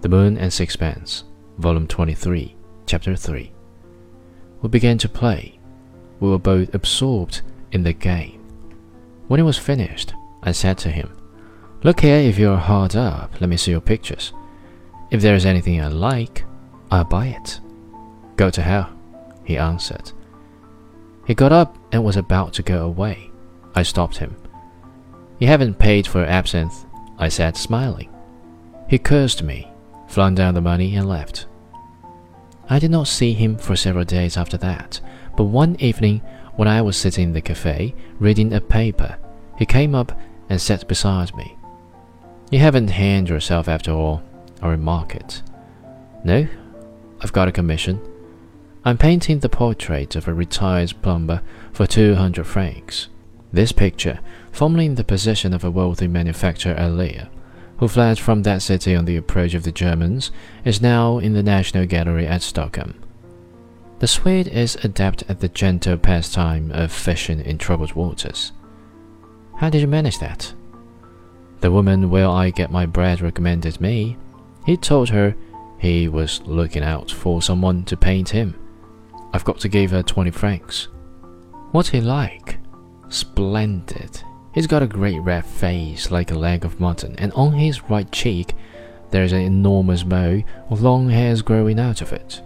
The Moon and Sixpence, Volume 23, Chapter 3. We began to play. We were both absorbed in the game. When it was finished, I said to him, Look here, if you're hard up, let me see your pictures. If there's anything I like, I'll buy it. Go to hell, he answered. He got up and was about to go away. I stopped him. You haven't paid for absinthe, I said, smiling. He cursed me, flung down the money, and left. I did not see him for several days after that, but one evening when I was sitting in the cafe reading a paper, he came up and sat beside me. You haven't hanged yourself after all, I remarked. No, I've got a commission. I'm painting the portrait of a retired plumber for 200 francs. This picture, formerly in the possession of a wealthy manufacturer at Lille, who fled from that city on the approach of the Germans, is now in the National Gallery at Stockholm. The Swede is adept at the gentle pastime of fishing in troubled waters. How did you manage that? The woman where I get my bread recommended me. He told her he was looking out for someone to paint him. I've got to give her 20 francs. What's he like? Splendid. He's got a great red face like a leg of mutton, and on his right cheek there's an enormous bow of long hairs growing out of it.